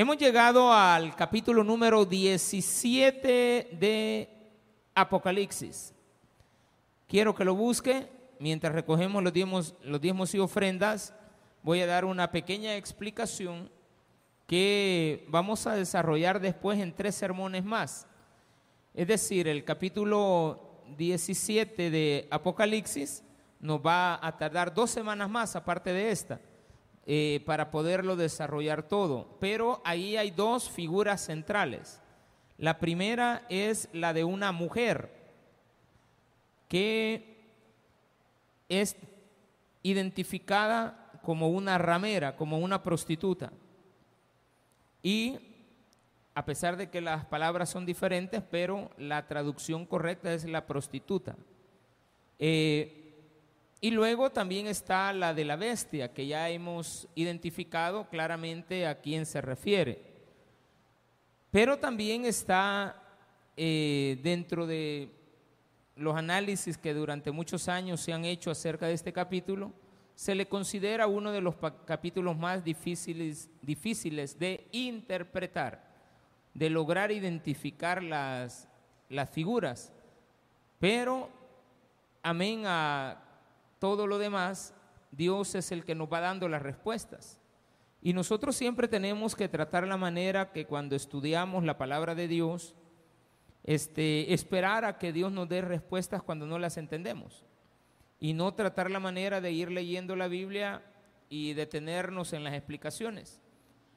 Hemos llegado al capítulo número 17 de Apocalipsis. Quiero que lo busque mientras recogemos los diezmos, los diezmos y ofrendas. Voy a dar una pequeña explicación que vamos a desarrollar después en tres sermones más. Es decir, el capítulo 17 de Apocalipsis nos va a tardar dos semanas más, aparte de esta. Eh, para poderlo desarrollar todo. Pero ahí hay dos figuras centrales. La primera es la de una mujer que es identificada como una ramera, como una prostituta. Y a pesar de que las palabras son diferentes, pero la traducción correcta es la prostituta. Eh, y luego también está la de la bestia, que ya hemos identificado claramente a quién se refiere. Pero también está eh, dentro de los análisis que durante muchos años se han hecho acerca de este capítulo, se le considera uno de los capítulos más difíciles, difíciles de interpretar, de lograr identificar las, las figuras. Pero, amén a todo lo demás, Dios es el que nos va dando las respuestas. Y nosotros siempre tenemos que tratar la manera que cuando estudiamos la palabra de Dios, este, esperar a que Dios nos dé respuestas cuando no las entendemos. Y no tratar la manera de ir leyendo la Biblia y detenernos en las explicaciones.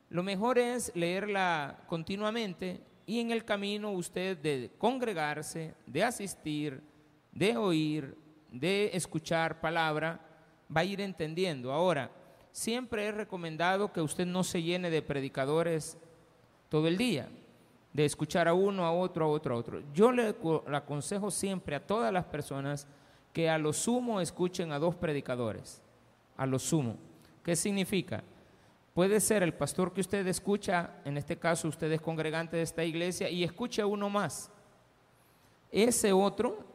Lo mejor es leerla continuamente y en el camino usted de congregarse, de asistir, de oír, de escuchar palabra, va a ir entendiendo. Ahora, siempre es recomendado que usted no se llene de predicadores todo el día, de escuchar a uno, a otro, a otro, a otro. Yo le, aconsejo siempre a todas las personas que a lo sumo escuchen a dos predicadores, a lo sumo. ¿Qué significa? Puede ser el pastor que usted escucha, en este caso usted es congregante de esta iglesia, y escuche a uno más. Ese otro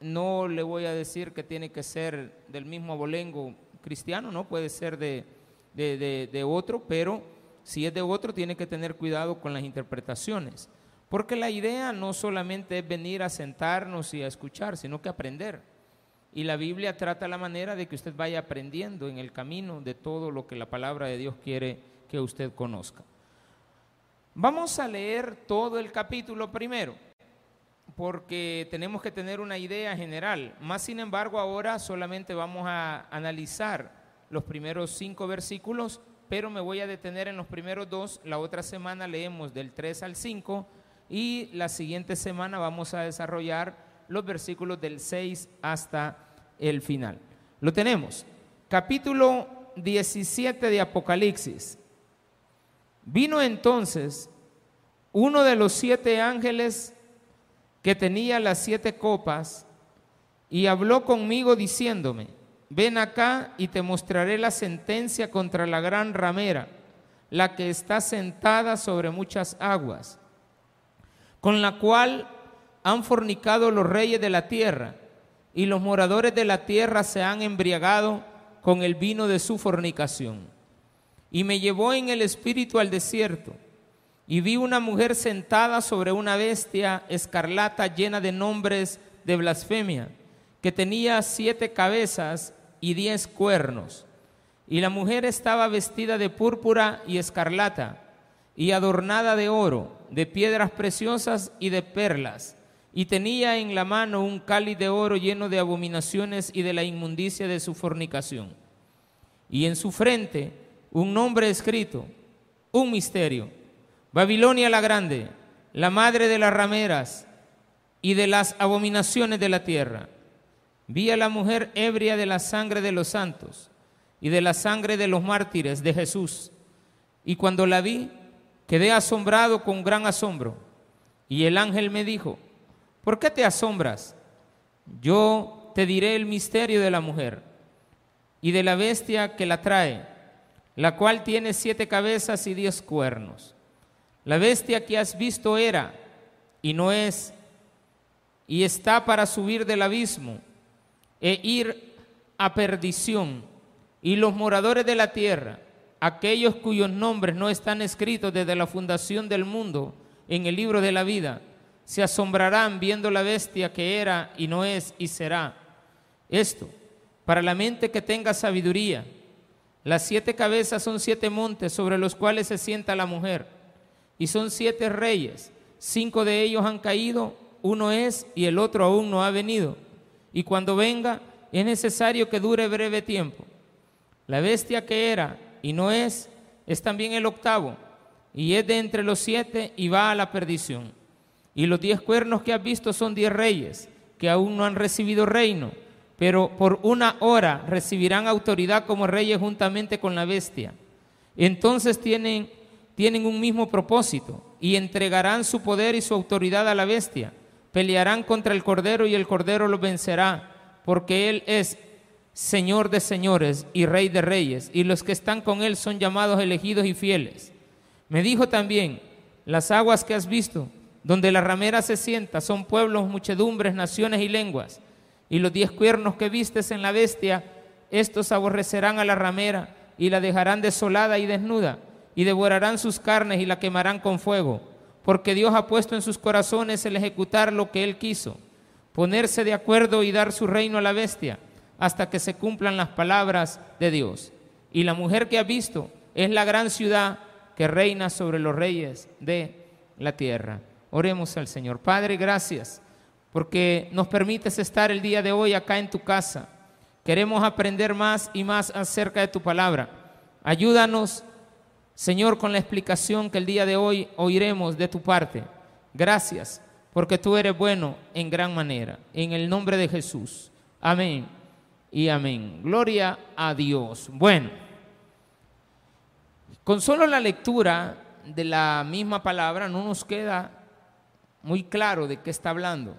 no le voy a decir que tiene que ser del mismo abolengo cristiano, no puede ser de, de, otro, pero si es de otro tiene que tener cuidado con las interpretaciones. Porque la idea no solamente es venir a sentarnos y a escuchar, sino que aprender. Y la Biblia trata la manera de que usted vaya aprendiendo en el camino de todo lo que la palabra de Dios quiere que usted conozca. Vamos a leer todo el capítulo primero porque tenemos que tener una idea general. Más sin embargo, ahora solamente vamos a analizar los primeros cinco versículos, pero me voy a detener en los primeros dos. La otra semana leemos del 3 al 5 y la siguiente semana vamos a desarrollar los versículos del 6 hasta el final. Lo tenemos. Capítulo 17 de Apocalipsis. Vino entonces uno de los siete ángeles que tenía las siete copas, y habló conmigo diciéndome, ven acá y te mostraré la sentencia contra la gran ramera, la que está sentada sobre muchas aguas, con la cual han fornicado los reyes de la tierra, y los moradores de la tierra se han embriagado con el vino de su fornicación. Y me llevó en el espíritu al desierto y vi una mujer sentada sobre una bestia escarlata llena de nombres de blasfemia, que tenía siete cabezas y diez cuernos. Y la mujer estaba vestida de púrpura y escarlata, y adornada de oro, de piedras preciosas y de perlas, y tenía en la mano un cáliz de oro lleno de abominaciones y de la inmundicia de su fornicación. Y en su frente un nombre escrito, un misterio Babilonia la grande, la madre de las rameras y de las abominaciones de la tierra. Vi a la mujer ebria de la sangre de los santos y de la sangre de los mártires de Jesús. Y cuando la vi, quedé asombrado con gran asombro. Y el ángel me dijo, ¿por qué te asombras? Yo te diré el misterio de la mujer y de la bestia que la trae, la cual tiene siete cabezas y diez cuernos la bestia que has visto era y no es, y está para subir del abismo e ir a perdición, y los moradores de la tierra aquellos cuyos nombres no están escritos desde la fundación del mundo en el libro de la vida, se asombrarán viendo la bestia que era y no es y será. Esto, para la mente que tenga sabiduría. Las siete cabezas son siete montes sobre los cuales se sienta la mujer, y son siete reyes. Cinco de ellos han caído, uno es y el otro aún no ha venido. Y cuando venga, es necesario que dure breve tiempo. La bestia que era y no es, es también el octavo, y es de entre los siete y va a la perdición. Y los diez cuernos que has visto son diez reyes, que aún no han recibido reino, pero por una hora recibirán autoridad como reyes juntamente con la bestia. Entonces tienen, tienen un mismo propósito y entregarán su poder y su autoridad a la bestia. Pelearán contra el cordero y el cordero los vencerá, porque él es Señor de señores y Rey de reyes, y los que están con él son llamados elegidos y fieles. Me dijo también, las aguas que has visto, donde la ramera se sienta, son pueblos, muchedumbres, naciones y lenguas. Y los diez cuernos que vistes en la bestia, estos aborrecerán a la ramera y la dejarán desolada y desnuda, y devorarán sus carnes y la quemarán con fuego, porque Dios ha puesto en sus corazones el ejecutar lo que Él quiso, ponerse de acuerdo y dar su reino a la bestia hasta que se cumplan las palabras de Dios. Y la mujer que ha visto es la gran ciudad que reina sobre los reyes de la tierra. Oremos al Señor. Padre, gracias porque nos permites estar el día de hoy acá en tu casa. Queremos aprender más y más acerca de tu palabra. Ayúdanos, Señor, con la explicación que el día de hoy oiremos de tu parte. Gracias, porque tú eres bueno en gran manera. En el nombre de Jesús. Amén y amén. Gloria a Dios. Bueno, con solo la lectura de la misma palabra no nos queda muy claro de qué está hablando.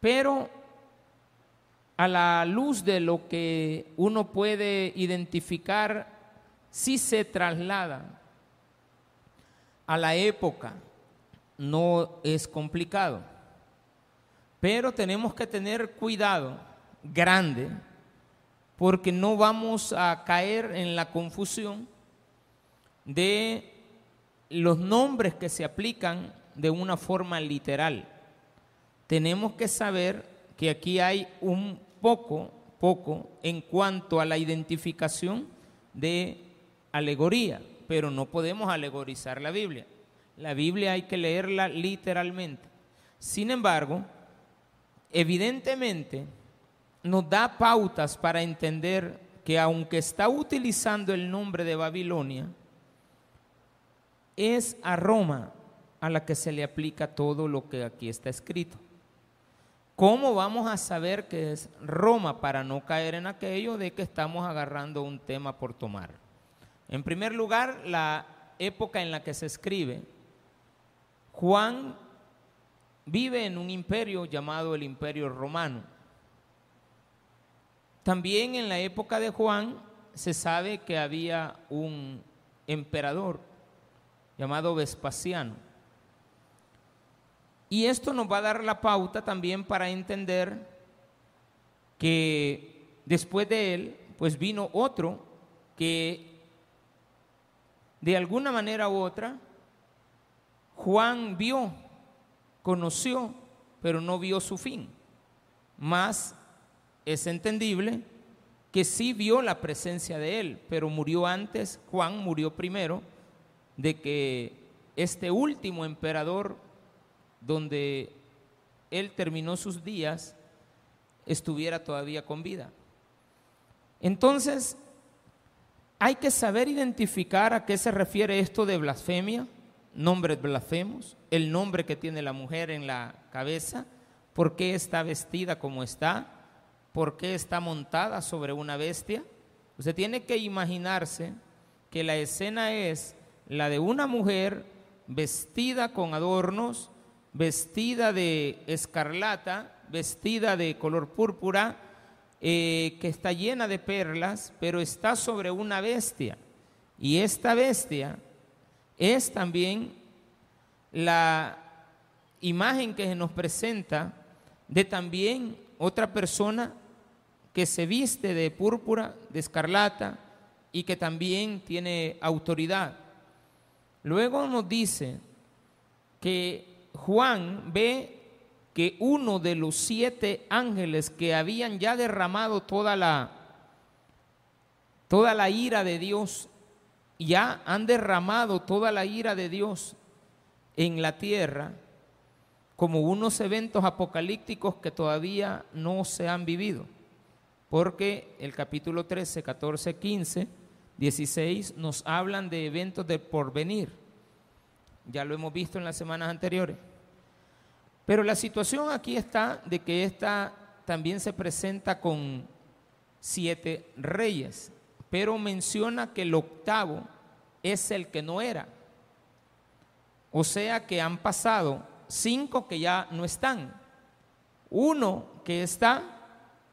Pero a la luz de lo que uno puede identificar, si se traslada a la época, no es complicado. Pero tenemos que tener cuidado grande, porque no vamos a caer en la confusión de los nombres que se aplican de una forma literal. Tenemos que saber que aquí hay un poco, poco en cuanto a la identificación de alegoría, pero no podemos alegorizar la Biblia. La Biblia hay que leerla literalmente. Sin embargo, evidentemente, nos da pautas para entender que aunque está utilizando el nombre de Babilonia, es a Roma a la que se le aplica todo lo que aquí está escrito. ¿Cómo vamos a saber que es Roma para no caer en aquello de que estamos agarrando un tema por tomar? En primer lugar, la época en la que se escribe. Juan vive en un imperio llamado el imperio romano también en la época de Juan se sabe que había un emperador llamado Vespasiano. Y esto nos va a dar la pauta también para entender que después de él, pues vino otro que de alguna manera u otra Juan vio, conoció, pero no vio su fin. Más es entendible que sí vio la presencia de él, pero murió antes, Juan murió primero, de que este último emperador, donde él terminó sus días, estuviera todavía con vida. Entonces, hay que saber identificar a qué se refiere esto de blasfemia, nombres blasfemos, el nombre que tiene la mujer en la cabeza, por qué está vestida como está, por qué está montada sobre una bestia. Usted tiene que imaginarse que la escena es la de una mujer vestida con adornos, vestida de escarlata, vestida de color púrpura, eh, que está llena de perlas, pero está sobre una bestia. Y esta bestia es también la imagen que se nos presenta de también otra persona que se viste de púrpura, de escarlata, y que también tiene autoridad. Luego nos dice que Juan ve que uno de los siete ángeles que habían ya derramado toda la toda la ira de Dios, ya han derramado toda la ira de Dios en la tierra, como unos eventos apocalípticos que todavía no se han vivido, porque el capítulo 13, 14, 15, 16 nos hablan de eventos de porvenir. Ya lo hemos visto en las semanas anteriores. Pero la situación aquí está de que esta también se presenta con siete reyes, pero menciona que el octavo es el que no era. O sea que han pasado cinco que ya no están, uno que está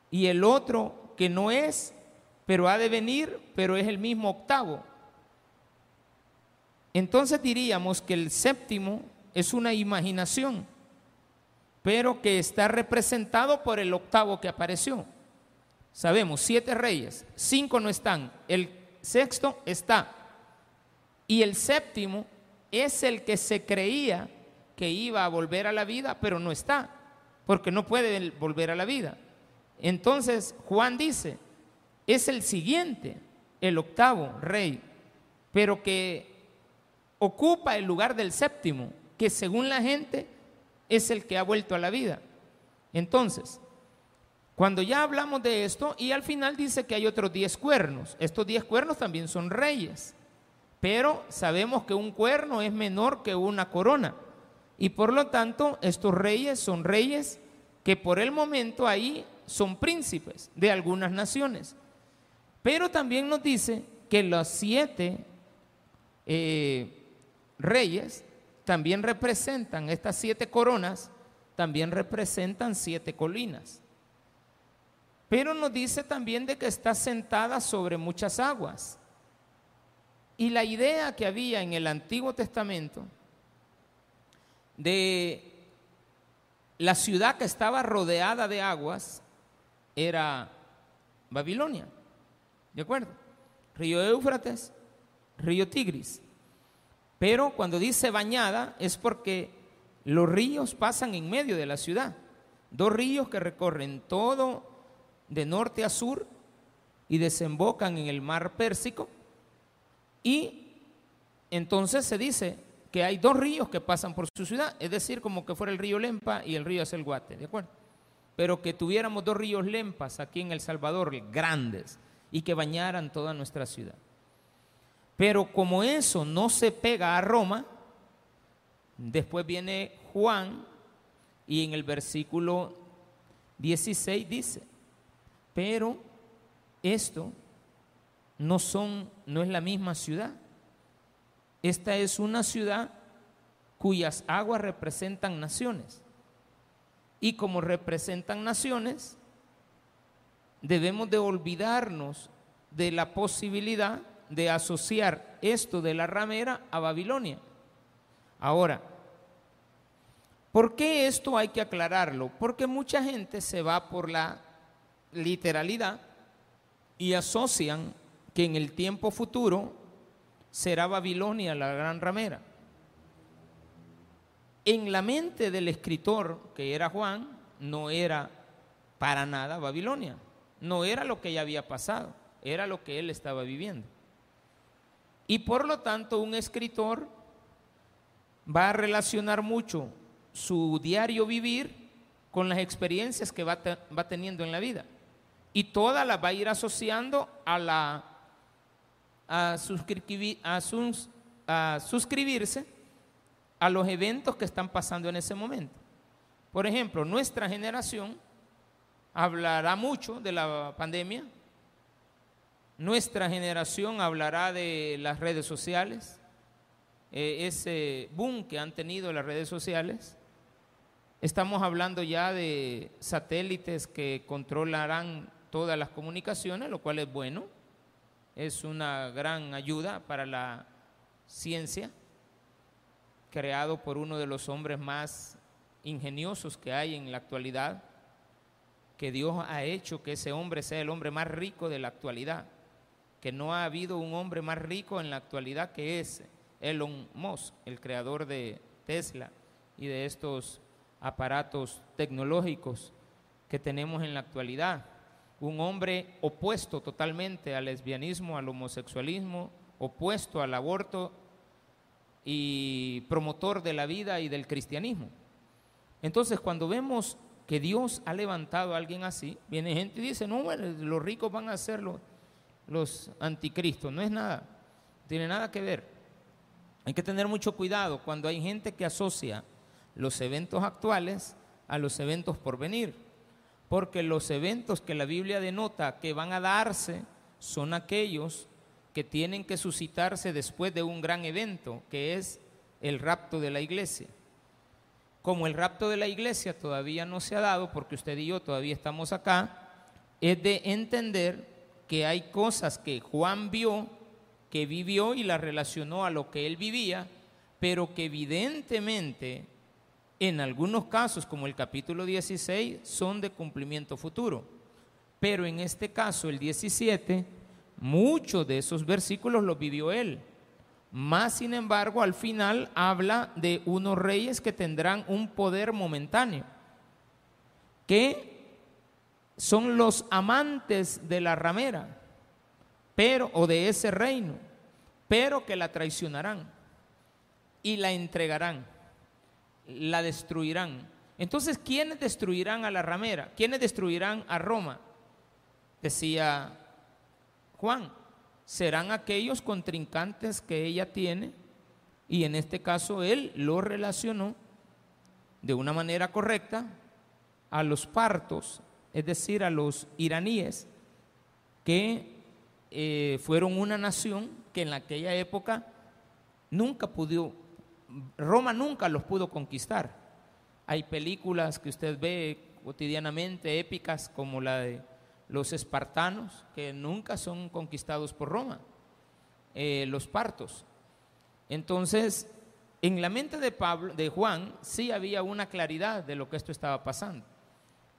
y el otro que no es, pero ha de venir, pero es el mismo octavo. Entonces diríamos que el séptimo es una imaginación, pero que está representado por el octavo que apareció. Sabemos, siete reyes, cinco no están, el sexto está, y el séptimo es el que se creía que iba a volver a la vida, pero no está, porque no puede volver a la vida. Entonces Juan dice, es el siguiente, el octavo rey, pero que ocupa el lugar del séptimo, que según la gente es el que ha vuelto a la vida. Entonces, cuando ya hablamos de esto, y al final dice que hay otros diez cuernos, estos diez cuernos también son reyes, pero sabemos que un cuerno es menor que una corona. Y por lo tanto, estos reyes son reyes que por el momento ahí son príncipes de algunas naciones. Pero también nos dice que los siete eh, reyes también representan, estas siete coronas, también representan siete colinas. Pero nos dice también de que está sentada sobre muchas aguas. Y la idea que había en el Antiguo Testamento de la ciudad que estaba rodeada de aguas era Babilonia. ¿De acuerdo? Río Éufrates, río Tigris. Pero cuando dice bañada es porque los ríos pasan en medio de la ciudad. Dos ríos que recorren todo de norte a sur y desembocan en el mar Pérsico. Y entonces se dice que hay dos ríos que pasan por su ciudad, es decir, como que fuera el río Lempa y el río Acelguate, ¿de acuerdo? Pero que tuviéramos dos ríos Lempas aquí en El Salvador, grandes, y que bañaran toda nuestra ciudad. Pero como eso no se pega a Roma, después viene Juan y en el versículo 16 dice, pero esto no son no es la misma ciudad. Esta es una ciudad cuyas aguas representan naciones. Y como representan naciones, debemos de olvidarnos de la posibilidad de asociar esto de la ramera a Babilonia. Ahora, ¿por qué esto hay que aclararlo? Porque mucha gente se va por la literalidad y asocian que en el tiempo futuro será Babilonia la gran ramera. En la mente del escritor, que era Juan, no era para nada Babilonia. No era lo que ya había pasado, era lo que él estaba viviendo. Y por lo tanto, un escritor va a relacionar mucho su diario vivir con las experiencias que va, va teniendo en la vida. Y todas las va a ir asociando a la a, a suscribirse a los eventos que están pasando en ese momento. Por ejemplo, nuestra generación hablará mucho de la pandemia, nuestra generación hablará de las redes sociales, eh, ese boom que han tenido las redes sociales. Estamos hablando ya de satélites que controlarán todas las comunicaciones, lo cual es bueno, es una gran ayuda para la ciencia, creado por uno de los hombres más ingeniosos que hay en la actualidad, que Dios ha hecho que ese hombre sea el hombre más rico de la actualidad que no ha habido un hombre más rico en la actualidad que es Elon Musk, el creador de Tesla y de estos aparatos tecnológicos que tenemos en la actualidad. Un hombre opuesto totalmente al lesbianismo, al homosexualismo, opuesto al aborto y promotor de la vida y del cristianismo. Entonces, cuando vemos que Dios ha levantado a alguien así, viene gente y dice, no, los ricos van a ser los, anticristos. No es nada, tiene nada que ver. Hay que tener mucho cuidado cuando hay gente que asocia los eventos actuales a los eventos por venir, porque los eventos que la Biblia denota que van a darse son aquellos que tienen que suscitarse después de un gran evento, que es el rapto de la iglesia. Como el rapto de la iglesia todavía no se ha dado, porque usted y yo todavía estamos acá, es de entender que hay cosas que Juan vio que vivió y la relacionó a lo que él vivía, pero que evidentemente en algunos casos, como el capítulo 16, son de cumplimiento futuro. Pero en este caso, el 17, muchos de esos versículos los vivió él. Más sin embargo, al final habla de unos reyes que tendrán un poder momentáneo, que son los amantes de la ramera pero o de ese reino, pero que la traicionarán y la entregarán, la destruirán. Entonces, ¿quiénes destruirán a la ramera? ¿Quiénes destruirán a Roma? Decía Juan, serán aquellos contrincantes que ella tiene y en este caso él lo relacionó de una manera correcta a los partos, es decir, a los iraníes que eh, fueron una nación que en aquella época nunca pudo, Roma nunca los pudo conquistar. Hay películas que usted ve cotidianamente épicas como la de los espartanos, que nunca son conquistados por Roma, eh, los partos. Entonces, en la mente de Pablo, de Juan, sí había una claridad de lo que esto estaba pasando.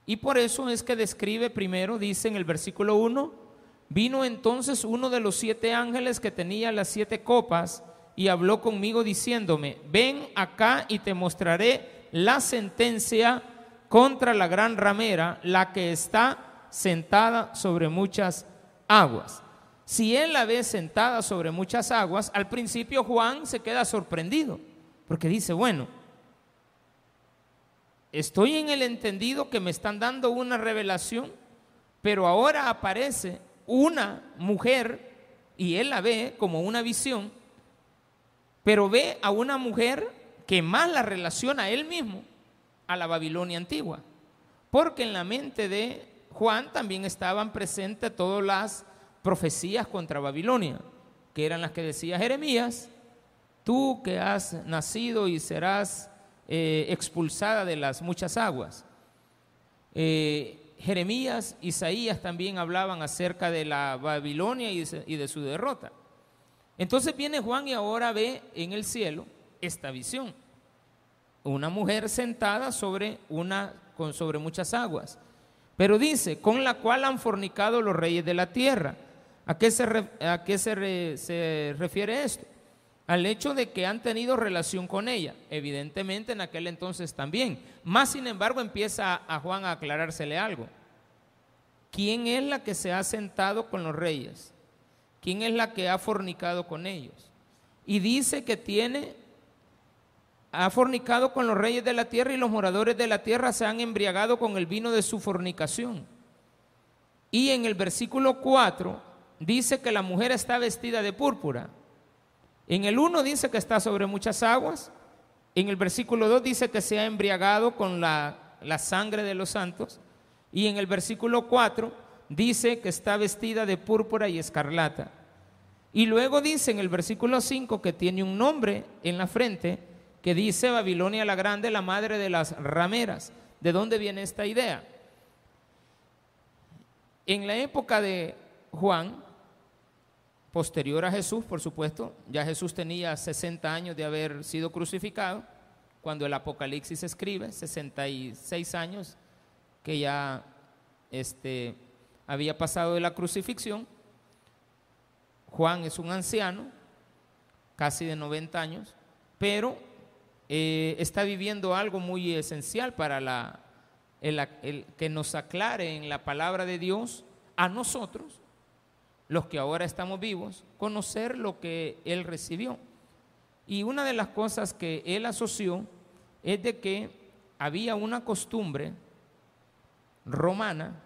Y por eso es que describe primero, dice en el versículo 1, Vino entonces uno de los siete ángeles que tenía las siete copas y habló conmigo diciéndome, ven acá y te mostraré la sentencia contra la gran ramera, la que está sentada sobre muchas aguas. Si él la ve sentada sobre muchas aguas, al principio Juan se queda sorprendido, porque dice, bueno, estoy en el entendido que me están dando una revelación, pero ahora aparece una mujer, y él la ve como una visión, pero ve a una mujer que más la relaciona a él mismo a la Babilonia antigua. Porque en la mente de Juan también estaban presentes todas las profecías contra Babilonia, que eran las que decía Jeremías, tú que has nacido y serás eh, expulsada de las muchas aguas. Eh, Jeremías, Isaías también hablaban acerca de la Babilonia y de su derrota. Entonces viene Juan y ahora ve en el cielo esta visión. Una mujer sentada sobre, una, sobre muchas aguas. Pero dice, con la cual han fornicado los reyes de la tierra. ¿A qué se, refiere esto? Al hecho de que han tenido relación con ella. Evidentemente en aquel entonces también. Más sin embargo empieza a Juan a aclarársele algo. ¿Quién es la que se ha sentado con los reyes? ¿Quién es la que ha fornicado con ellos? Y dice que tiene, ha fornicado con los reyes de la tierra y los moradores de la tierra se han embriagado con el vino de su fornicación. Y en el versículo 4 dice que la mujer está vestida de púrpura. En el 1 dice que está sobre muchas aguas. En el versículo 2 dice que se ha embriagado con la, sangre de los santos. Y en el versículo 4 dice que está vestida de púrpura y escarlata. Y luego dice en el versículo 5 que tiene un nombre en la frente que dice Babilonia la Grande, la madre de las rameras. ¿De dónde viene esta idea? En la época de Juan, posterior a Jesús, por supuesto. Ya Jesús tenía 60 años de haber sido crucificado cuando el Apocalipsis escribe, 66 años que ya este, había pasado de la crucifixión. Juan es un anciano, casi de 90 años, pero eh, está viviendo algo muy esencial para la, el, que nos aclare en la palabra de Dios a nosotros, los que ahora estamos vivos, conocer lo que él recibió. Y una de las cosas que él asoció es de que había una costumbre romana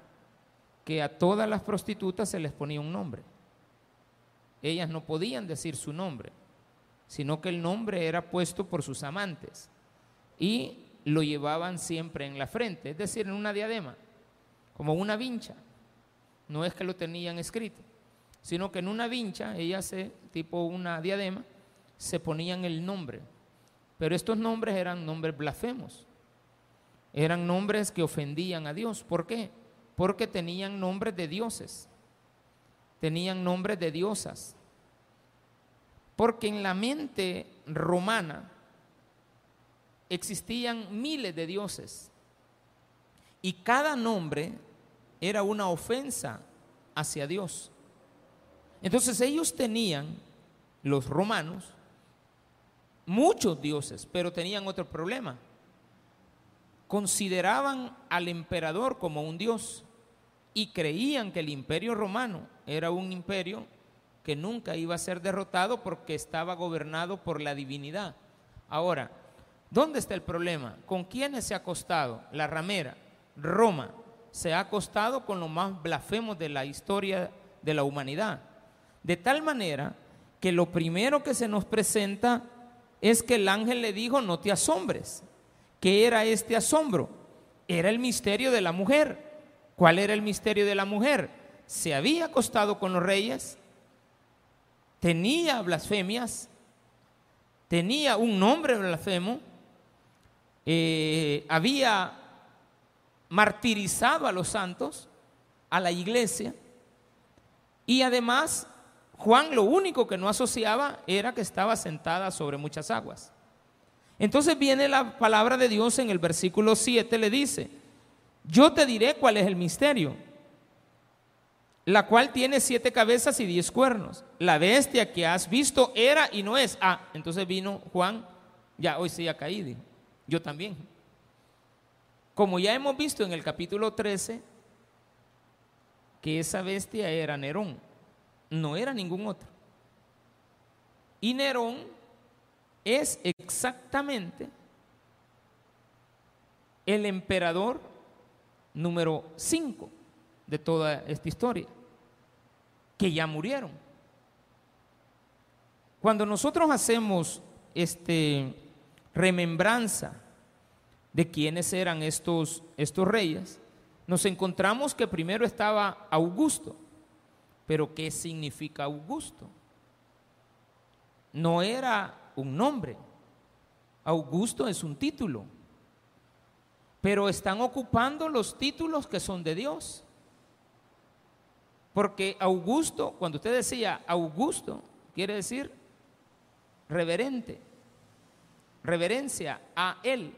que a todas las prostitutas se les ponía un nombre. Ellas no podían decir su nombre, sino que el nombre era puesto por sus amantes y lo llevaban siempre en la frente, es decir, en una diadema, como una vincha. No es que lo tenían escrito, sino que en una vincha, ellas se, tipo una diadema, se ponían el nombre. Pero estos nombres eran nombres blasfemos. Eran nombres que ofendían a Dios. ¿Por qué? Porque tenían nombres de dioses. Tenían nombres de diosas. Porque en la mente romana existían miles de dioses. Y cada nombre era una ofensa hacia Dios. Entonces ellos tenían, los romanos, muchos dioses, pero tenían otro problema. Consideraban al emperador como un dios y creían que el imperio romano era un imperio que nunca iba a ser derrotado porque estaba gobernado por la divinidad. Ahora, ¿dónde está el problema? ¿Con quiénes se ha acostado? La ramera, Roma, se ha acostado con los más blasfemos de la historia de la humanidad. De tal manera que lo primero que se nos presenta es que el ángel le dijo, no te asombres. ¿Qué era este asombro? Era el misterio de la mujer. ¿Cuál era el misterio de la mujer? Se había acostado con los reyes, tenía blasfemias, tenía un nombre blasfemo, eh, había martirizado a los santos, a la iglesia, y además Juan lo único que no asociaba era que estaba sentada sobre muchas aguas. Entonces viene la palabra de Dios en el versículo 7, le dice, yo te diré cuál es el misterio, la cual tiene siete cabezas y diez cuernos. La bestia que has visto era y no es. Ah, entonces vino Juan, ya hoy sí ha caído, yo también. Como ya hemos visto en el capítulo 13, que esa bestia era Nerón no era ningún otro. Y Nerón es exactamente el emperador número 5 de toda esta historia, que ya murieron. Cuando nosotros hacemos este remembranza de quiénes eran estos, estos reyes, nos encontramos que primero estaba Augusto, pero ¿qué significa Augusto? No era un nombre. Augusto es un título. Pero están ocupando los títulos que son de Dios. Porque Augusto, cuando usted decía Augusto, quiere decir reverente, reverencia a Él.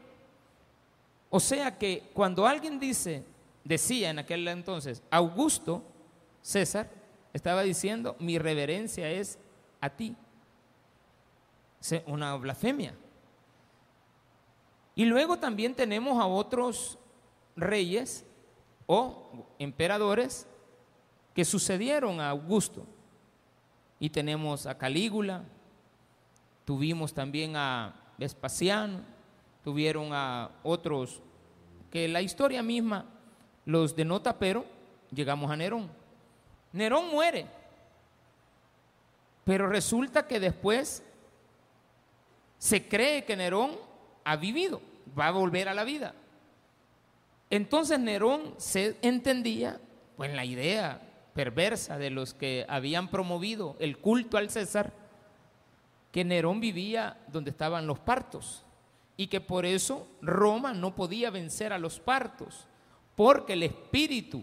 O sea que cuando alguien dice, decía en aquel entonces, Augusto, César, estaba diciendo, mi reverencia es a ti. Una blasfemia. Y luego también tenemos a otros reyes o emperadores que sucedieron a Augusto. Y tenemos a Calígula, tuvimos también a Vespasiano, tuvieron a otros que la historia misma los denota, pero llegamos a Nerón. Nerón muere, pero resulta que después se cree que Nerón ha vivido, va a volver a la vida. Entonces Nerón se entendía, pues la idea perversa de los que habían promovido el culto al César, que Nerón vivía donde estaban los partos y que por eso Roma no podía vencer a los partos, porque el espíritu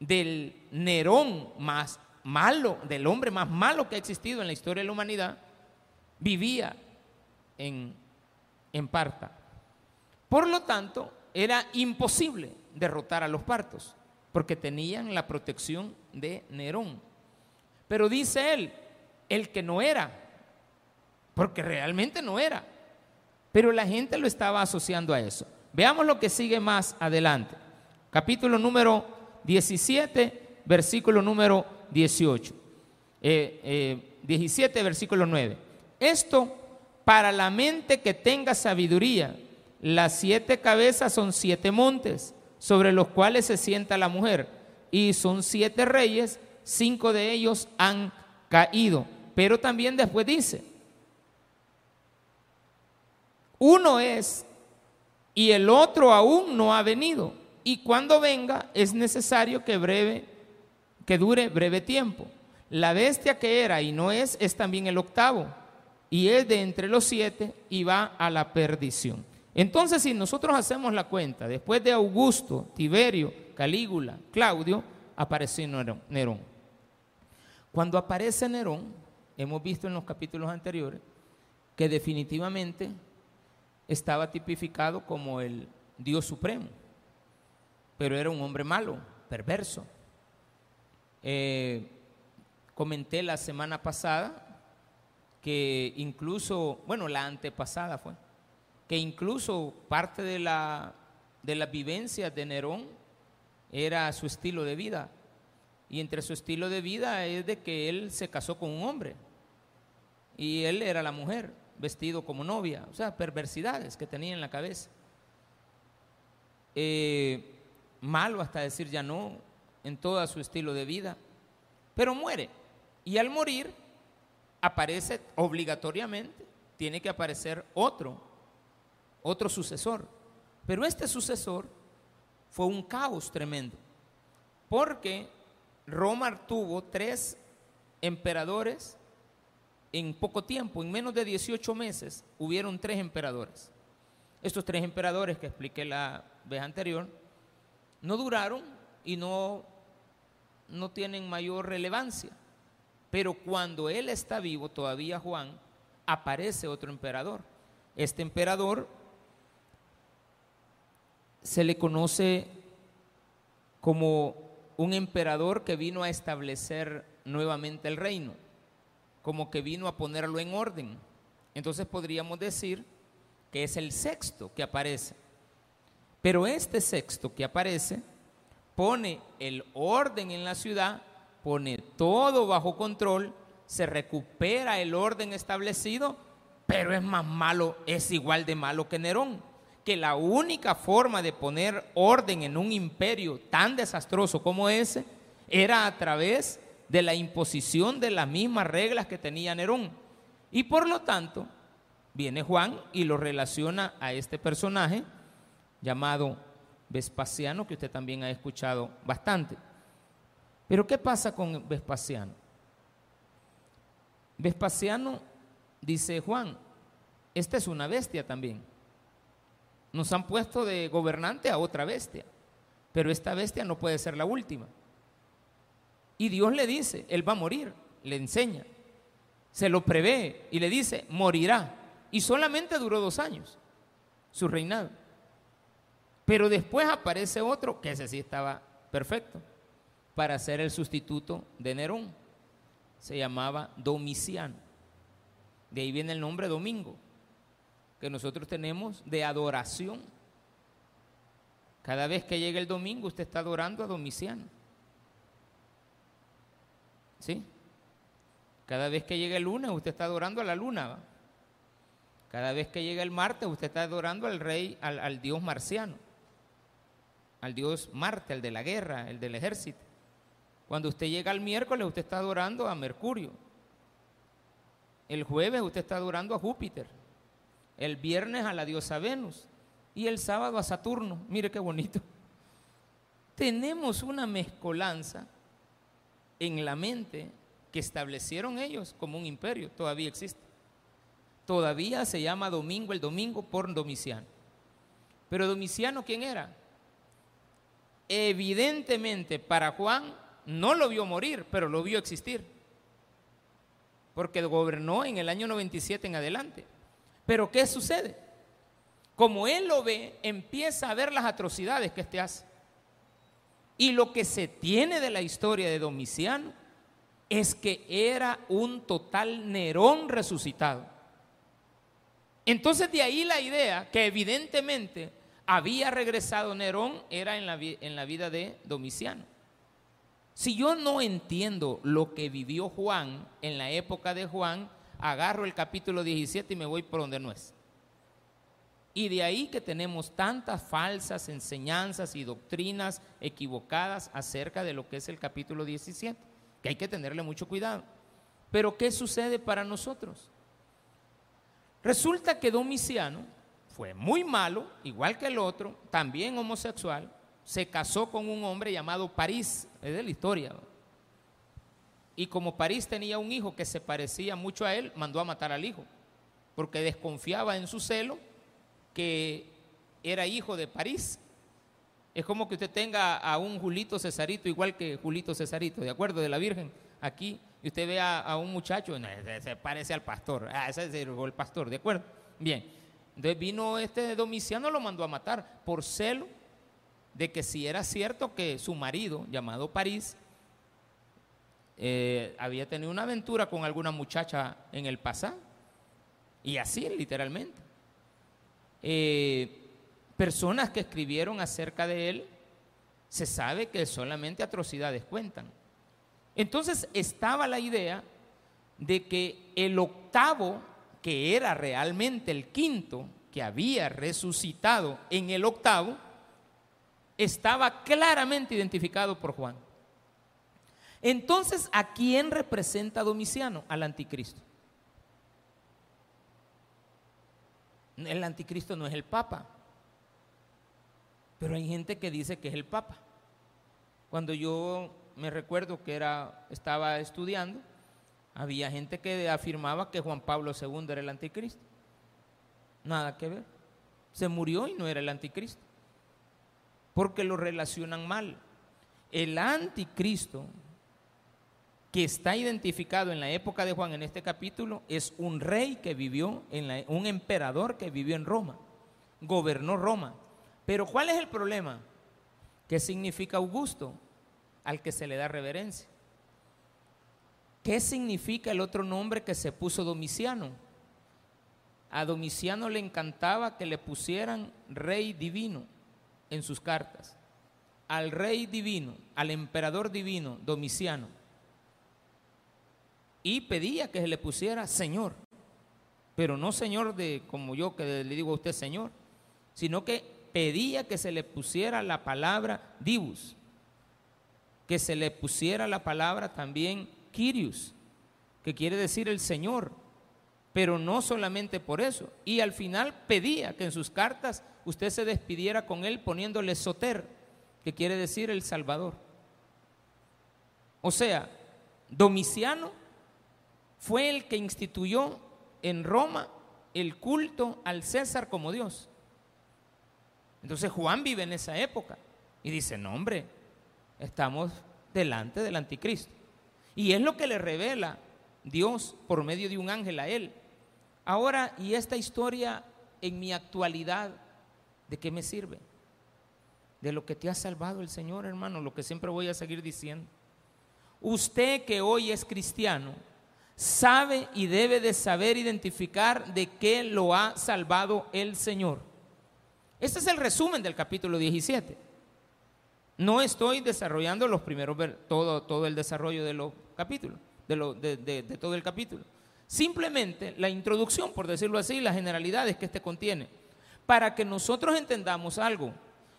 del Nerón más malo, del hombre más malo que ha existido en la historia de la humanidad, vivía en, en Parta. Por lo tanto, era imposible derrotar a los partos, porque tenían la protección de Nerón. Pero dice él, el que no era, porque realmente no era. Pero la gente lo estaba asociando a eso. Veamos lo que sigue más adelante. Capítulo número 17, versículo número 18. 17, versículo 9. Esto para la mente que tenga sabiduría. Las siete cabezas son siete montes sobre los cuales se sienta la mujer. Y son siete reyes, cinco de ellos han caído. Pero también después dice, uno es y el otro aún no ha venido. Y cuando venga es necesario que breve, que dure breve tiempo. La bestia que era y no es es también el octavo y es de entre los siete y va a la perdición. Entonces, si nosotros hacemos la cuenta, después de Augusto, Tiberio, Calígula, Claudio, aparece Nerón. Cuando aparece Nerón, hemos visto en los capítulos anteriores que definitivamente estaba tipificado como el Dios supremo, pero era un hombre malo, perverso. Eh, comenté la semana pasada que incluso, bueno, la antepasada fue, que incluso parte de la, de de Nerón era su estilo de vida. Y entre su estilo de vida es de que él se casó con un hombre y él era la mujer vestido como novia, o sea, perversidades que tenía en la cabeza. Eh, malo hasta decir ya no en todo su estilo de vida, pero muere. Y al morir aparece obligatoriamente, tiene que aparecer otro, otro sucesor. Pero este sucesor fue un caos tremendo, porque Roma tuvo tres emperadores en poco tiempo, en menos de 18 meses, hubieron tres emperadores. Estos tres emperadores que expliqué la vez anterior, no duraron y no, no tienen mayor relevancia. Pero cuando él está vivo, todavía Juan, aparece otro emperador. Este emperador se le conoce como un emperador que vino a establecer nuevamente el reino como que vino a ponerlo en orden. Entonces podríamos decir que es el sexto que aparece. Pero este sexto que aparece pone el orden en la ciudad, pone todo bajo control, se recupera el orden establecido, pero es más malo, es igual de malo que Nerón, que la única forma de poner orden en un imperio tan desastroso como ese era a través de la imposición de las mismas reglas que tenía Nerón. Y por lo tanto, viene Juan y lo relaciona a este personaje llamado Vespasiano, que usted también ha escuchado bastante. Pero ¿qué pasa con Vespasiano? Vespasiano, dice Juan, esta es una bestia también. Nos han puesto de gobernante a otra bestia, pero esta bestia no puede ser la última. Y Dios le dice, él va a morir, le enseña, se lo prevé y le dice, morirá. Y solamente duró dos años su reinado. Pero después aparece otro, que ese sí estaba perfecto, para ser el sustituto de Nerón. Se llamaba Domiciano. De ahí viene el nombre Domingo, que nosotros tenemos de adoración. Cada vez que llega el domingo usted está adorando a Domiciano. ¿Sí? Cada vez que llega el lunes, usted está adorando a la luna. Cada vez que llega el martes, usted está adorando al rey, al, al dios marciano, al dios Marte, el de la guerra, el del ejército. Cuando usted llega al miércoles, usted está adorando a Mercurio. El jueves usted está adorando a Júpiter. El viernes a la diosa Venus. Y el sábado a Saturno. Mire qué bonito. Tenemos una mezcolanza en la mente que establecieron ellos como un imperio, todavía existe. Todavía se llama domingo el domingo por Domiciano. Pero Domiciano, ¿quién era? Evidentemente para Juan no lo vio morir, pero lo vio existir. Porque gobernó en el año 97 en adelante. Pero ¿qué sucede? Como él lo ve, empieza a ver las atrocidades que éste hace. Y lo que se tiene de la historia de Domiciano es que era un total Nerón resucitado. Entonces de ahí la idea que evidentemente había regresado Nerón era en la, en la vida de Domiciano. Si yo no entiendo lo que vivió Juan en la época de Juan, agarro el capítulo 17 y me voy por donde no es. Y de ahí que tenemos tantas falsas enseñanzas y doctrinas equivocadas acerca de lo que es el capítulo 17, que hay que tenerle mucho cuidado. Pero ¿qué sucede para nosotros? Resulta que Domiciano fue muy malo, igual que el otro, también homosexual, se casó con un hombre llamado París, es de la historia. Y como París tenía un hijo que se parecía mucho a él, mandó a matar al hijo, porque desconfiaba en su celo que era hijo de París. Es como que usted tenga a un Julito Cesarito, igual que Julito Cesarito, ¿de acuerdo? De la Virgen, aquí, y usted ve a, un muchacho, se parece al pastor, ah, ese es el pastor, ¿de acuerdo? Bien, entonces vino este Domiciano, lo mandó a matar por celo de que si era cierto que su marido, llamado París, eh, había tenido una aventura con alguna muchacha en el pasado. Y así, literalmente. Eh, personas que escribieron acerca de él, se sabe que solamente atrocidades cuentan. Entonces estaba la idea de que el octavo, que era realmente el quinto, que había resucitado en el octavo, estaba claramente identificado por Juan. Entonces, ¿a quién representa Domiciano? Al anticristo. El anticristo no es el papa, pero hay gente que dice que es el papa. Cuando yo me recuerdo que era, estaba estudiando, había gente que afirmaba que Juan Pablo II era el anticristo. Nada que ver. Se murió y no era el anticristo porque lo relacionan mal. El anticristo que está identificado en la época de Juan en este capítulo es un rey que vivió, en un emperador que vivió en Roma, gobernó Roma. Pero ¿cuál es el problema? ¿Qué significa Augusto? Al que se le da reverencia. ¿Qué significa el otro nombre que se puso Domiciano? A Domiciano le encantaba que le pusieran rey divino en sus cartas. Al rey divino, al emperador divino, Domiciano, y pedía que se le pusiera Señor, pero no Señor de como yo que le digo a usted Señor, sino que pedía que se le pusiera la palabra Divus, que se le pusiera la palabra también Kyrios, que quiere decir el Señor, pero no solamente por eso. Y al final pedía que en sus cartas usted se despidiera con él poniéndole soter, que quiere decir el Salvador. O sea, Domiciano fue el que instituyó en Roma el culto al César como Dios. Entonces Juan vive en esa época y dice, no hombre, estamos delante del anticristo. Y es lo que le revela Dios por medio de un ángel a él. Ahora, ¿y esta historia en mi actualidad de qué me sirve? De lo que te ha salvado el Señor, hermano, lo que siempre voy a seguir diciendo. Usted que hoy es cristiano, sabe y debe de saber identificar de qué lo ha salvado el Señor. Este es el resumen del capítulo 17. No estoy desarrollando los primeros, todo, todo el desarrollo de los capítulos, de, de todo el capítulo. Simplemente la introducción, por decirlo así, las generalidades que este contiene, para que nosotros entendamos algo,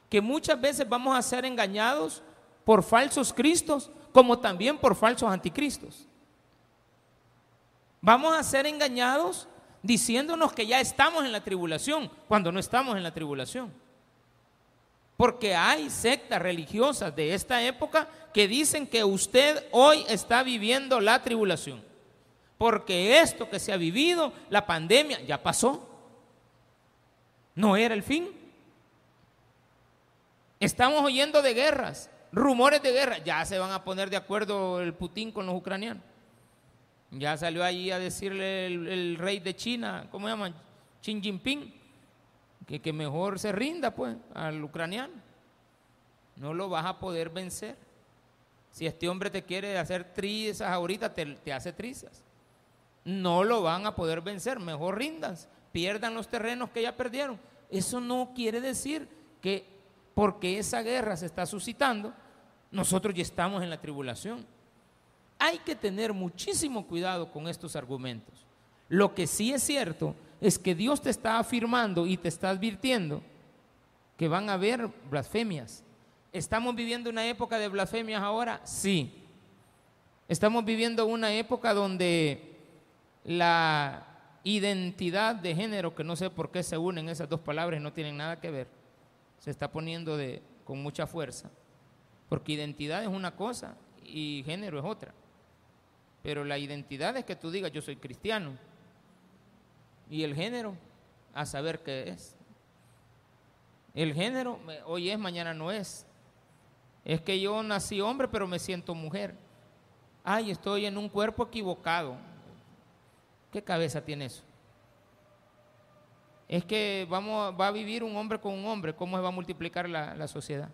que muchas veces vamos a ser engañados por falsos cristos, como también por falsos anticristos. Vamos a ser engañados diciéndonos que ya estamos en la tribulación, cuando no estamos en la tribulación. Porque hay sectas religiosas de esta época que dicen que usted hoy está viviendo la tribulación porque esto que se ha vivido, la pandemia, ya pasó. No era el fin. Estamos oyendo de guerras, rumores de guerra. Ya se van a poner de acuerdo el Putin con los ucranianos. Ya salió allí a decirle el, rey de China, ¿cómo se llama? Xi Jinping, que, que mejor se rinda pues al ucraniano. No lo vas a poder vencer. Si este hombre te quiere hacer trizas ahorita, te, te hace trizas. No lo van a poder vencer, mejor rindanse, pierdan los terrenos que ya perdieron. Eso no quiere decir que porque esa guerra se está suscitando, nosotros ya estamos en la tribulación. Hay que tener muchísimo cuidado con estos argumentos. Lo que sí es cierto es que Dios te está afirmando y te está advirtiendo que van a haber blasfemias. ¿Estamos viviendo una época de blasfemias ahora? Sí. Estamos viviendo una época donde la identidad de género, que no sé por qué se unen esas dos palabras no tienen nada que ver, se está poniendo de, con mucha fuerza. Porque identidad es una cosa y género es otra. Pero la identidad es que tú digas yo soy cristiano. Y el género, a saber qué es. El género, hoy es, mañana no es. Es que yo nací hombre, pero me siento mujer. Ay, estoy en un cuerpo equivocado. ¿Qué cabeza tiene eso? Es que vamos, va a vivir un hombre con un hombre, ¿cómo se va a multiplicar la, la sociedad?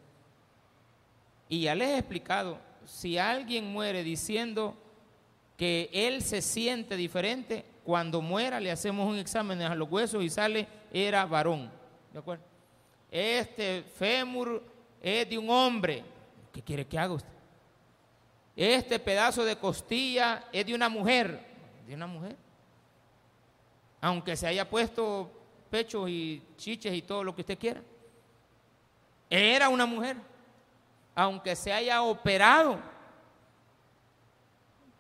Y ya les he explicado, si alguien muere diciendo que él se siente diferente, cuando muera le hacemos un examen a los huesos y sale, era varón. ¿De acuerdo? Este fémur es de un hombre. ¿Qué quiere que haga usted? Este pedazo de costilla es de una mujer. De una mujer. Aunque se haya puesto pechos y chiches y todo lo que usted quiera. Era una mujer. Aunque se haya operado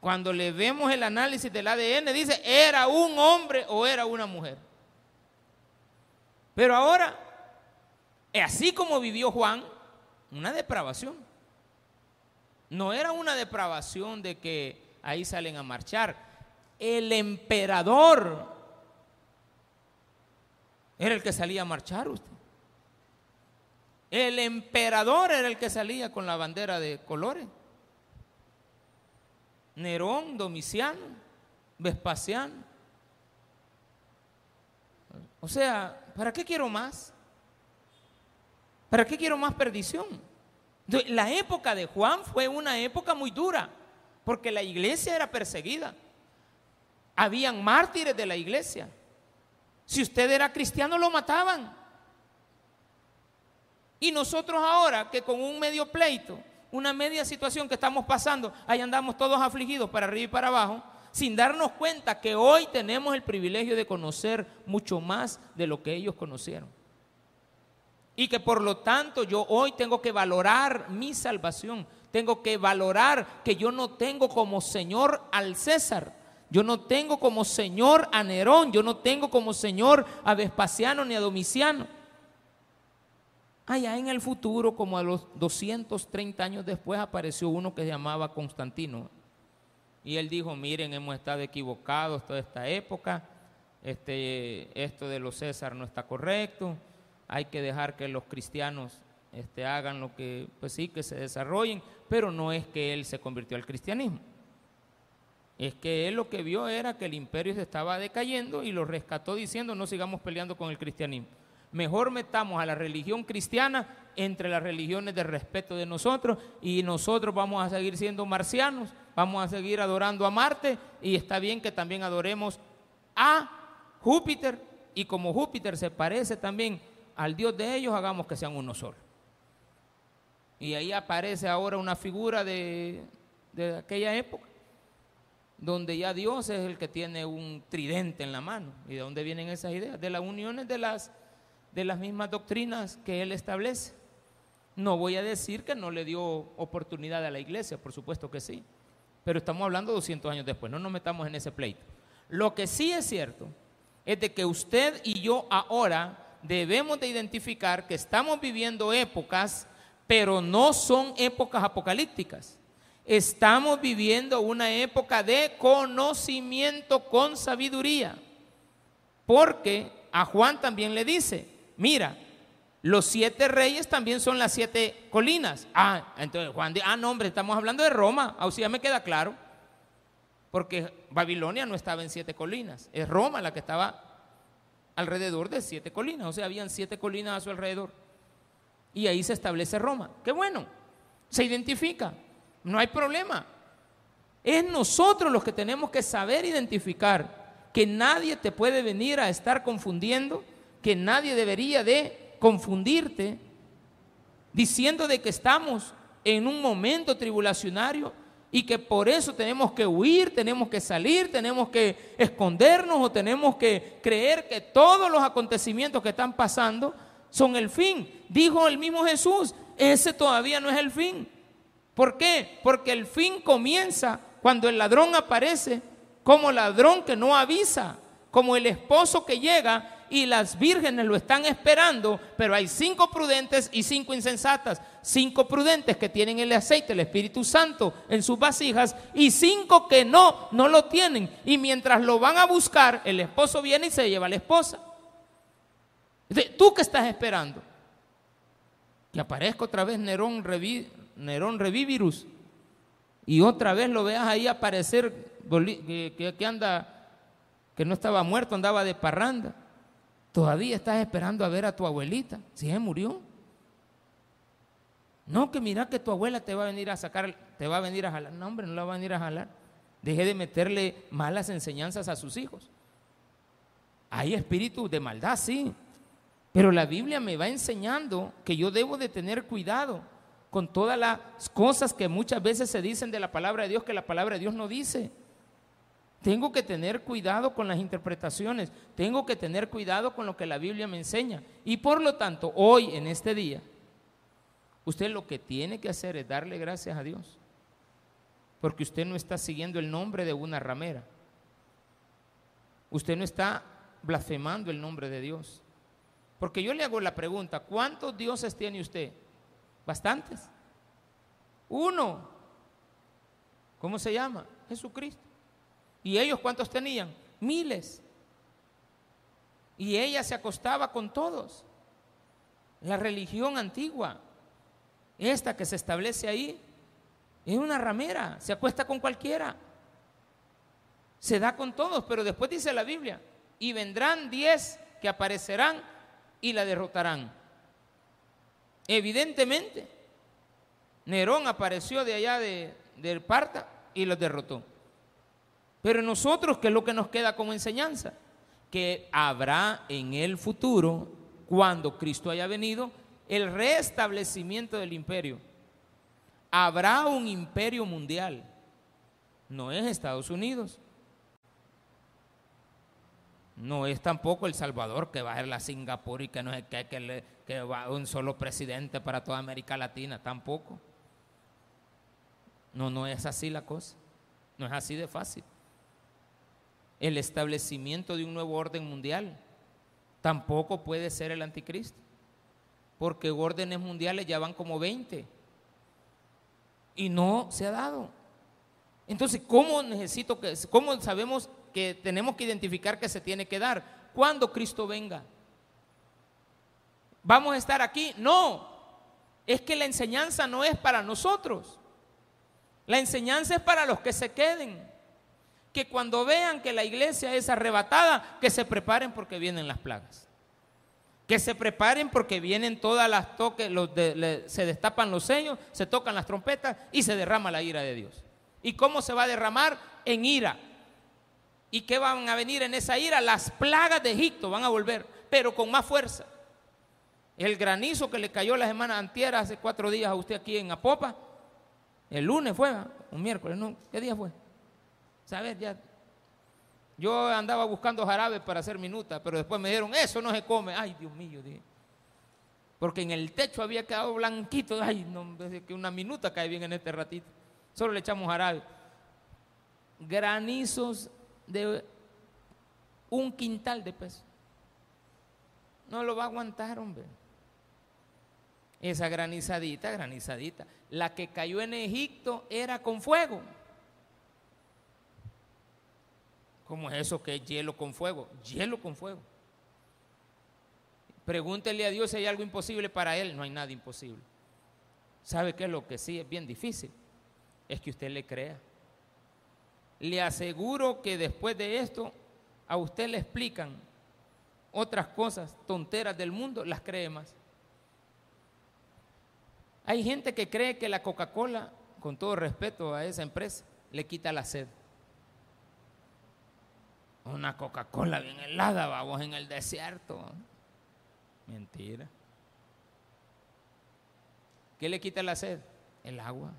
cuando le vemos el análisis del ADN, dice, era un hombre o era una mujer. Pero ahora, así como vivió Juan, una depravación. No era una depravación de que ahí salen a marchar. El emperador era el que salía a marchar usted. El emperador era el que salía con la bandera de colores. Nerón, Domiciano, Vespasiano. O sea, ¿para qué quiero más? ¿Para qué quiero más perdición? La época de Juan fue una época muy dura, porque la iglesia era perseguida. Habían mártires de la iglesia. Si usted era cristiano, lo mataban. Y nosotros ahora, que con un medio pleito, una media situación que estamos pasando, ahí andamos todos afligidos para arriba y para abajo, sin darnos cuenta que hoy tenemos el privilegio de conocer mucho más de lo que ellos conocieron. Y que por lo tanto yo hoy tengo que valorar mi salvación, tengo que valorar que yo no tengo como Señor al César, yo no tengo como Señor a Nerón, yo no tengo como Señor a Vespasiano ni a Domiciano. Allá en el futuro, como a los 230 años después, apareció uno que se llamaba Constantino. Y él dijo, miren, hemos estado equivocados toda esta época, este, esto de los César no está correcto, hay que dejar que los cristianos este, hagan lo que, pues sí, que se desarrollen, pero no es que él se convirtió al cristianismo. Es que él lo que vio era que el imperio se estaba decayendo y lo rescató diciendo no sigamos peleando con el cristianismo mejor metamos a la religión cristiana entre las religiones de respeto de nosotros y nosotros vamos a seguir siendo marcianos, vamos a seguir adorando a Marte y está bien que también adoremos a Júpiter y como Júpiter se parece también al Dios de ellos, hagamos que sean uno solo. Y ahí aparece ahora una figura de, de aquella época, donde ya Dios es el que tiene un tridente en la mano. ¿Y de dónde vienen esas ideas? De las uniones de las de las mismas doctrinas que él establece. No voy a decir que no le dio oportunidad a la iglesia, por supuesto que sí, pero estamos hablando 200 años después, no nos metamos en ese pleito. Lo que sí es cierto es de que usted y yo ahora debemos de identificar que estamos viviendo épocas, pero no son épocas apocalípticas. Estamos viviendo una época de conocimiento con sabiduría, porque a Juan también le dice, mira, los siete reyes también son las siete colinas. Ah, entonces Juan dice, ah, no, hombre, estamos hablando de Roma. Así ya me queda claro. Porque Babilonia no estaba en siete colinas. Es Roma la que estaba alrededor de siete colinas. O sea, habían siete colinas a su alrededor. Y ahí se establece Roma. Qué bueno. Se identifica. No hay problema. Es nosotros los que tenemos que saber identificar que nadie te puede venir a estar confundiendo, que nadie debería de confundirte diciendo de que estamos en un momento tribulacionario y que por eso tenemos que huir, tenemos que salir, tenemos que escondernos o tenemos que creer que todos los acontecimientos que están pasando son el fin. Dijo el mismo Jesús, ese todavía no es el fin. ¿Por qué? Porque el fin comienza cuando el ladrón aparece como ladrón que no avisa, como el esposo que llega y las vírgenes lo están esperando, pero hay cinco prudentes y cinco insensatas. Cinco prudentes que tienen el aceite, el Espíritu Santo en sus vasijas y cinco que no, no lo tienen. Y mientras lo van a buscar, el esposo viene y se lleva a la esposa. ¿Tú qué estás esperando? Que aparezca otra vez Nerón, revi, Nerón Revivirus y otra vez lo veas ahí aparecer que, que anda, que no estaba muerto, andaba de parranda. Todavía estás esperando a ver a tu abuelita, si se murió. No, que mira que tu abuela te va a venir a sacar, te va a venir a jalar. No, hombre, no la va a venir a jalar. Deje de meterle malas enseñanzas a sus hijos. Hay espíritu de maldad, sí. Pero la Biblia me va enseñando que yo debo de tener cuidado con todas las cosas que muchas veces se dicen de la palabra de Dios que la palabra de Dios no dice. Tengo que tener cuidado con las interpretaciones, tengo que tener cuidado con lo que la Biblia me enseña. Y por lo tanto, hoy, en este día, usted lo que tiene que hacer es darle gracias a Dios, porque usted no está siguiendo el nombre de una ramera, usted no está blasfemando el nombre de Dios. Porque yo le hago la pregunta, ¿cuántos dioses tiene usted? Bastantes. Uno. ¿Cómo se llama? Jesucristo. ¿Y ellos cuántos tenían? Miles. Y ella se acostaba con todos. La religión antigua, esta que se establece ahí, es una ramera, se acuesta con cualquiera. Se da con todos, pero después dice la Biblia, y vendrán diez que aparecerán y la derrotarán. Evidentemente, Nerón apareció de allá de, del Parta y los derrotó. Pero nosotros, ¿qué es lo que nos queda como enseñanza? Que habrá en el futuro, cuando Cristo haya venido, el restablecimiento del imperio. Habrá un imperio mundial. No es Estados Unidos. No es tampoco El Salvador que va a ser la Singapur y que no es que, que, un solo presidente para toda América Latina. Tampoco. No, no es así la cosa. No es así de fácil el establecimiento de un nuevo orden mundial. Tampoco puede ser el anticristo, porque órdenes mundiales ya van como 20 y no se ha dado. Entonces, ¿cómo necesito que, cómo sabemos que tenemos que identificar que se tiene que dar? Cuando Cristo venga. ¿Vamos a estar aquí? No. Es que la enseñanza no es para nosotros. La enseñanza es para los que se queden que cuando vean que la iglesia es arrebatada, que se preparen porque vienen las plagas. Que se preparen porque vienen todas las toques, se destapan los sellos, se tocan las trompetas y se derrama la ira de Dios. ¿Y cómo se va a derramar? En ira. ¿Y qué van a venir en esa ira? Las plagas de Egipto van a volver, pero con más fuerza. El granizo que le cayó la semana antiera hace cuatro días a usted aquí en Apopa, el lunes fue, un miércoles. ¿Qué día fue? Ya. Yo andaba buscando jarabe para hacer minuta, pero después me dijeron, eso no se come. Ay, Dios mío, dije. Porque en el techo había quedado blanquito. Ay, no, que una minuta cae bien en este ratito. Solo le echamos jarabe. Granizos de un quintal de peso. No lo va a aguantar, hombre. Esa granizadita, granizadita. La que cayó en Egipto era con fuego. ¿Cómo es eso que es hielo con fuego? Hielo con fuego. Pregúntele a Dios si hay algo imposible para Él. No hay nada imposible. ¿Sabe qué es lo que sí es bien difícil? Es que usted le crea. Le aseguro que después de esto a usted le explican otras cosas, tonteras del mundo, las cree más. Hay gente que cree que la Coca-Cola con todo respeto a esa empresa, le quita la sed. Una Coca-Cola bien helada, vamos en el desierto. Mentira. ¿Qué le quita la sed? El agua.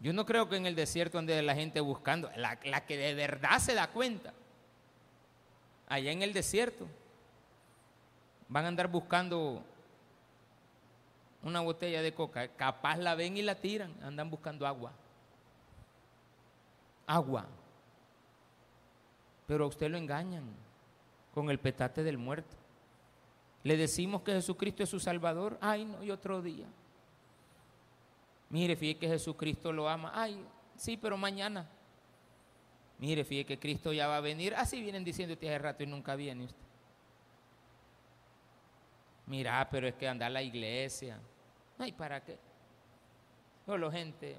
Yo no creo que en el desierto ande la gente buscando, la, la que de verdad se da cuenta. Allá en el desierto van a andar buscando una botella de coca, capaz la ven y la tiran, andan buscando agua. Agua. Pero a usted lo engañan con el petate del muerto. Le decimos que Jesucristo es su Salvador. Ay, no, y otro día. Mire, fíjese que Jesucristo lo ama. Ay, sí, pero mañana. Mire, fíjese que Cristo ya va a venir. Así vienen diciendo este hace rato y nunca viene usted. Mira, pero es que anda a la iglesia. Ay, ¿para qué? Solo gente.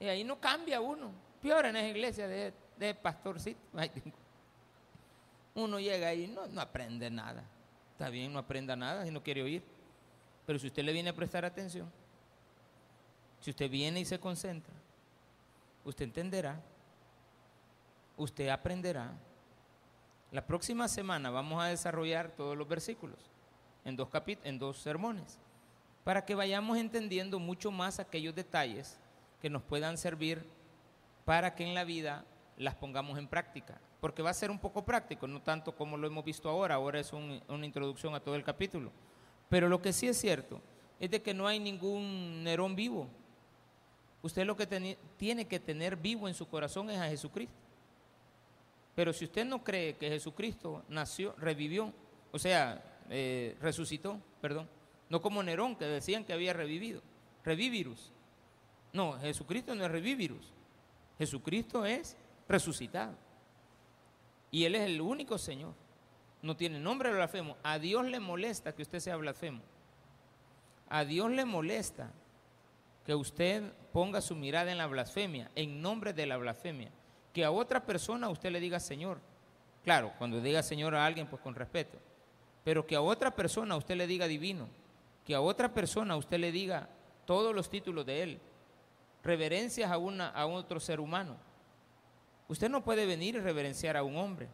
Y ahí no cambia uno. Peor en esa iglesia de, de pastorcito. Uno llega ahí y no, no aprende nada. Está bien, no aprenda nada si no quiere oír. Pero si usted le viene a prestar atención, si usted viene y se concentra, usted entenderá, usted aprenderá. La próxima semana vamos a desarrollar todos los versículos en dos, en dos sermones, para que vayamos entendiendo mucho más aquellos detalles que nos puedan servir para que en la vida las pongamos en práctica. Porque va a ser un poco práctico, no tanto como lo hemos visto ahora, ahora es una introducción a todo el capítulo. Pero lo que sí es cierto es de que no hay ningún Nerón vivo. Usted lo que tiene que tener vivo en su corazón es a Jesucristo. Pero si usted no cree que Jesucristo nació, revivió, o sea, eh, resucitó, perdón. No como Nerón, que decían que había revivido. Revivirus. No, Jesucristo no es revivirus. Jesucristo es resucitado. Y Él es el único Señor. No tiene nombre blasfemo. A Dios le molesta que usted sea blasfemo. A Dios le molesta que usted ponga su mirada en la blasfemia, en nombre de la blasfemia. Que a otra persona usted le diga Señor. Claro, cuando diga Señor a alguien, pues con respeto pero que a otra persona usted le diga divino, que a otra persona usted le diga todos los títulos de él, reverencias a, una, a otro ser humano. Usted no puede venir y reverenciar a un hombre.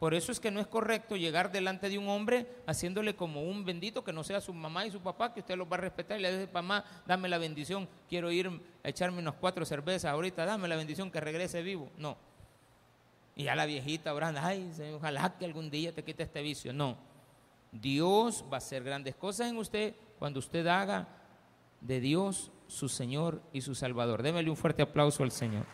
Por eso es que no es correcto llegar delante de un hombre haciéndole como un bendito que no sea su mamá y su papá, que usted los va a respetar y le dice, mamá, dame la bendición, quiero ir a echarme unas cuatro cervezas ahorita, dame la bendición que regrese vivo. No. Y ya la viejita orando, ay, ojalá que algún día te quite este vicio. No. Dios va a hacer grandes cosas en usted cuando usted haga de Dios su Señor y su Salvador. Démele un fuerte aplauso al Señor.